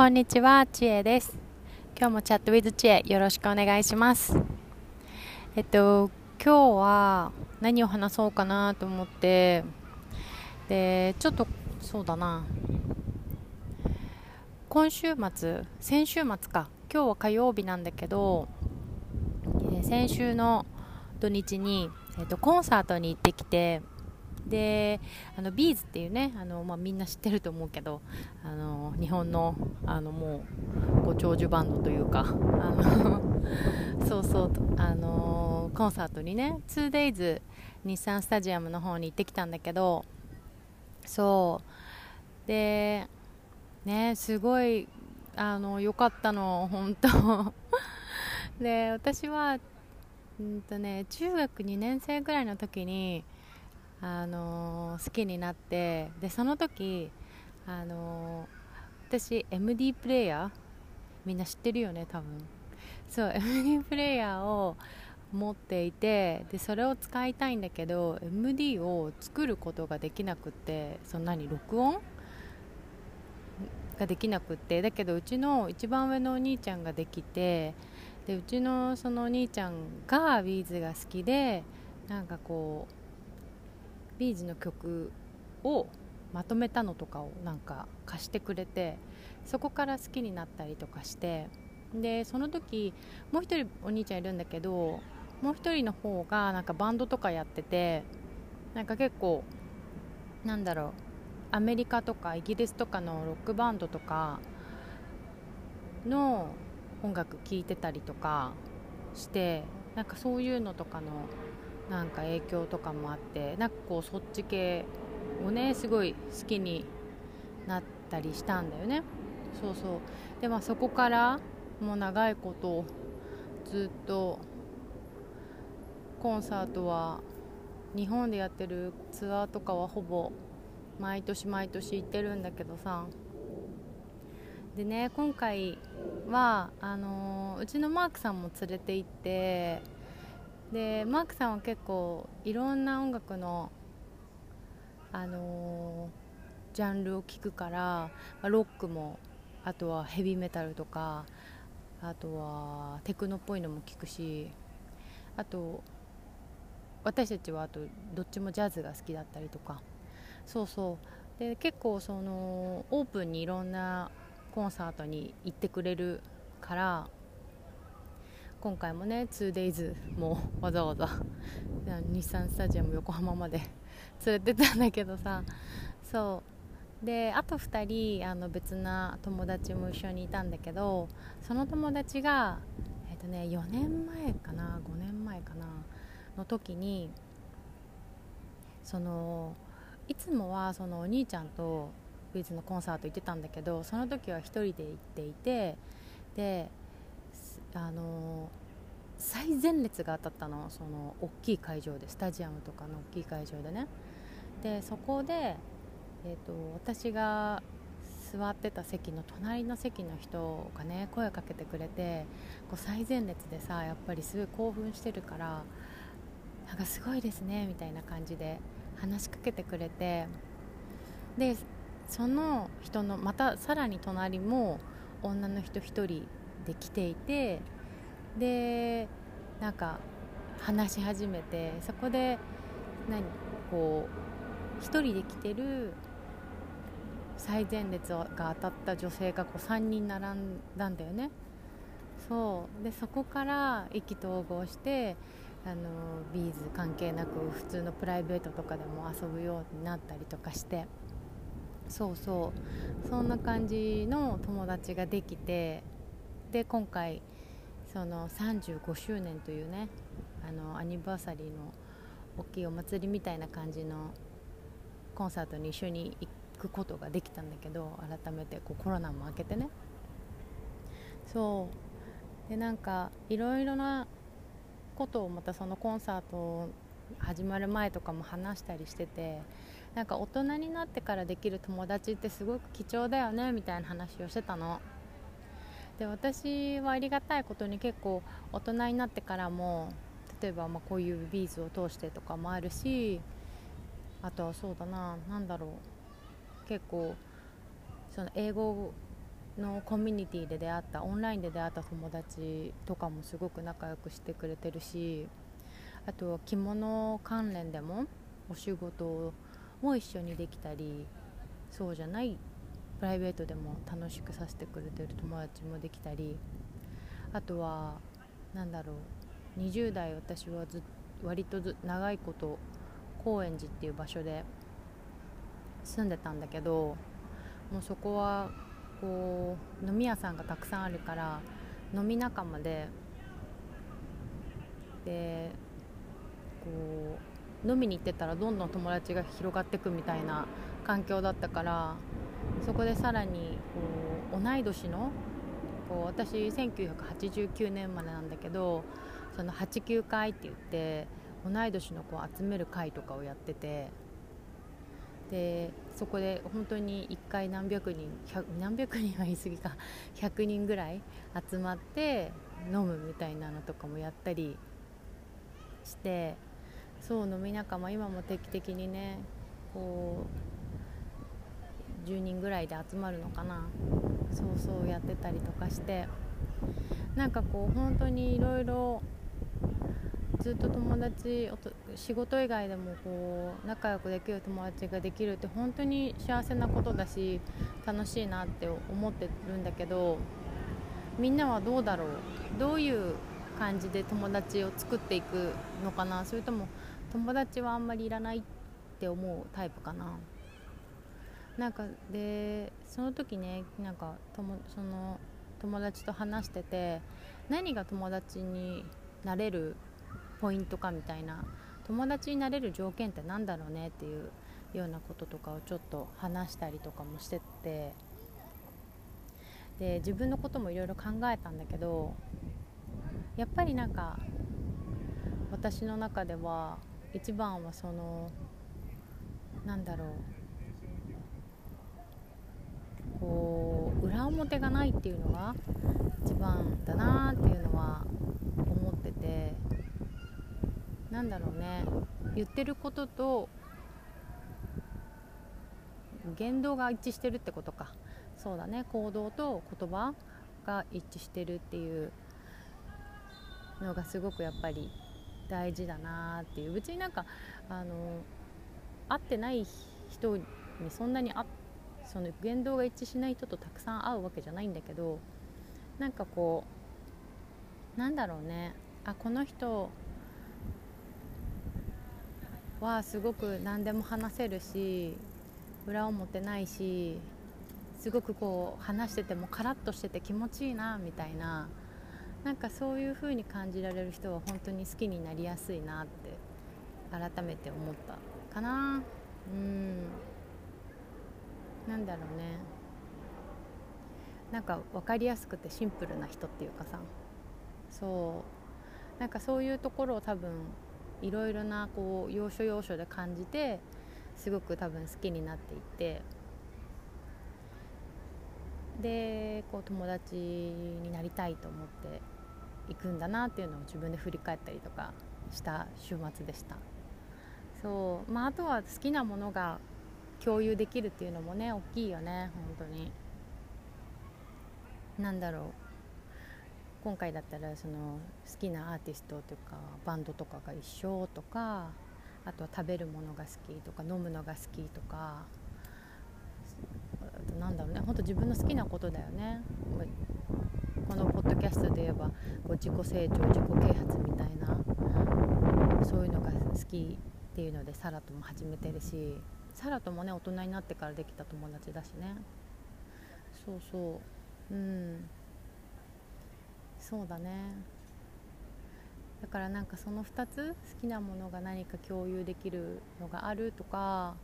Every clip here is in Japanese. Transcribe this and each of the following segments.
こんにちは、ちえです。今日もチャットウィズちえよろしくお願いします。えっと、今日は何を話そうかなと思って、で、ちょっとそうだな、今週末、先週末か、今日は火曜日なんだけど、先週の土日に、えっと、コンサートに行ってきて、であのビーズっていうねあの、まあ、みんな知ってると思うけどあの日本のあのもうご長寿バンドというかあの そうそうあのコンサートにね 2days 日産スタジアムの方に行ってきたんだけどそう。でねすごいあの良かったの本当。で私はうんとね中学2年生ぐらいの時にあの、好きになってでその時、あの、私 MD プレイヤーみんな知ってるよね多分。そう MD プレイヤーを持っていてでそれを使いたいんだけど MD を作ることができなくてそんなに録音？ができなくってだけどうちの一番上のお兄ちゃんができてでうちのそのお兄ちゃんが B'zが好きでなんかこう B'zの曲をまとめたのとかをなんか貸してくれてそこから好きになったりとかしてでその時もう一人お兄ちゃんいるんだけどもう一人の方がなんかバンドとかやっててなんか結構なんだろうアメリカとかイギリスとかのロックバンドとかの音楽聴いてたりとかしてなんかそういうのとかのなんか影響とかもあってなんかこうそっち系をねすごい好きになったりしたんだよね。そうそう。でまあそこからもう長いことずっとコンサートは日本でやってるツアーとかはほぼ毎年毎年行ってるんだけどさ。でね今回はあのー、うちのマークさんも連れて行ってでマークさんは結構いろんな音楽の、あのー、ジャンルを聴くから、まあ、ロックもあとはヘビーメタルとかあとはテクノっぽいのも聴くしあと私たちはあとどっちもジャズが好きだったりとか。そうそう。で結構そのオープンにいろんなコンサートに行ってくれるから今回もね 2days もわざわざ日産スタジアム横浜まで 連れてたんだけどさ。そう。であと2人あの別な友達も一緒にいたんだけどその友達が、えーとね、4年前かな5年前かなの時にそのいつもはそのお兄ちゃんとビーズのコンサート行ってたんだけどその時は1人で行っていてであの最前列が当たったのその大きい会場でスタジアムとかの大きい会場でね。でそこで、えーと、私が座ってた席の隣の席の人がね声をかけてくれてこう最前列でさやっぱりすごい興奮してるからなんかすごいですねみたいな感じで話しかけてくれてでその人のまたさらに隣も女の人1人で来ていてでなんか話し始めてそこで何こう1人で来てる最前列が当たった女性がこう3人並んだんだよね。そう。でそこから意気投合してあのビーズ関係なく普通のプライベートとかでも遊ぶようになったりとかして。そうそう。そんな感じの友達ができてで今回その35周年というねあのアニバーサリーの大きいお祭りみたいな感じのコンサートに一緒に行くことができたんだけど改めてこうコロナも明けてね。そう。でなんかいろいろなことをまたそのコンサート始まる前とかも話したりしててなんか大人になってからできる友達ってすごく貴重だよねみたいな話をしてたの。で私はありがたいことに結構大人になってからも例えばまこういうビーズを通してとかもあるしあとはそうだな何だろう結構その英語のコミュニティで出会ったオンラインで出会った友達とかもすごく仲良くしてくれてるしあと着物関連でもお仕事も一緒にできたりそうじゃないプライベートでも楽しくさせてくれてる友達もできたりあとは何だろう20代私はず割とず長いこと高円寺っていう場所で住んでたんだけどもうそこはこう飲み屋さんがたくさんあるから飲み仲間ででこう飲みに行ってたらどんどん友達が広がってくみたいな環境だったからそこでさらにこう同い年のこう私1989年までなんだけどその89回って言って同い年の子を集める会とかをやっててでそこで本当に1回何百人何百人は言い過ぎか100人ぐらい集まって飲むみたいなのとかもやったりしてそう飲み仲間今も定期的にねこう10人ぐらいで集まるのかな。そうそうやってたりとかして。なんかこう本当にいろいろずっと友達仕事以外でもこう仲良くできる友達ができるって本当に幸せなことだし楽しいなって思ってるんだけどみんなはどうだろう？どういう感じで友達を作っていくのかな？それとも友達はあんまりいらないって思うタイプかな？なんかでその時ねなんかともその友達と話してて何が友達になれるポイントかみたいな友達になれる条件って何だろうねっていうようなこととかをちょっと話したりとかもしててで自分のこともいろいろ考えたんだけどやっぱりなんか私の中では一番はそのなんだろう表がないっていうのが一番だなっていうのは思っててなんだろうね。言ってることと言動が一致してるってことか。そうだね。行動と言葉が一致してるっていうのがすごくやっぱり大事だなっていう。別になんかあの会ってない人にそんなにあその言動が一致しない人とたくさん会うわけじゃないんだけどなんかこうなんだろうね。あこの人はすごく何でも話せるし裏表ないしすごくこう話しててもカラッとしてて気持ちいいなみたいな。なんかそういう風に感じられる人は本当に好きになりやすいなって改めて思ったかな。うん。なんだろうね。なんか分かりやすくてシンプルな人っていうかさ。そう。なんかそういうところを多分いろいろなこう要所要所で感じてすごく多分好きになっていって。でこう友達になりたいと思っていくんだなっていうのを自分で振り返ったりとかした週末でした。そう。まああとは好きなものが共有できるっていうのもね大きいよね本当に。何だろう。今回だったらその好きなアーティストというかバンドとかが一緒とかあとは食べるものが好きとか飲むのが好きとかあとなんだろうね。本当自分の好きなことだよね。このポッドキャストで言えばこう自己成長自己啓発みたいなそういうのが好きっていうのでサラとも始めてるしサラともね大人になってからできた友達だしね。そうそう。うん。そうだね。だからなんかその2つ好きなものが何か共有できるのがあるとか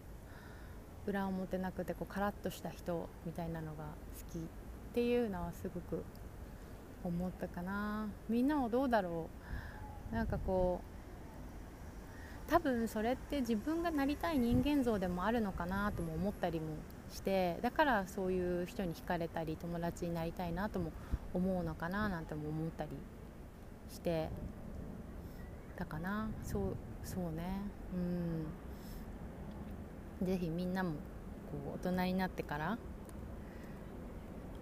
裏表なくてこうカラッとした人みたいなのが好きっていうのはすごく思ったかな。みんなはどうだろう？なんかこう多分それって自分がなりたい人間像でもあるのかなとも思ったりもしてだからそういう人に惹かれたり友達になりたいなとも思うのかななんても思ったりしてたかな。そうそうね。うん。是非みんなもこう大人になってから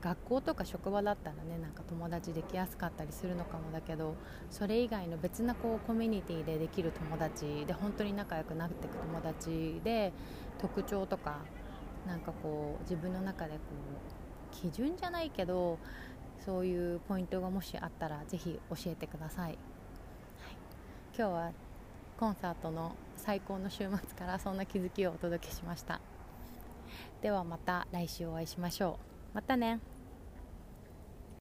学校とか職場だったらねなんか友達できやすかったりするのかもだけどそれ以外の別なこうコミュニティでできる友達で本当に仲良くなっていく友達で特徴とかなんかこう自分の中でこう基準じゃないけどそういうポイントがもしあったらぜひ教えてください、はい、今日はコンサートの最高の週末からそんな気づきをお届けしました。ではまた来週お会いしましょう。またね。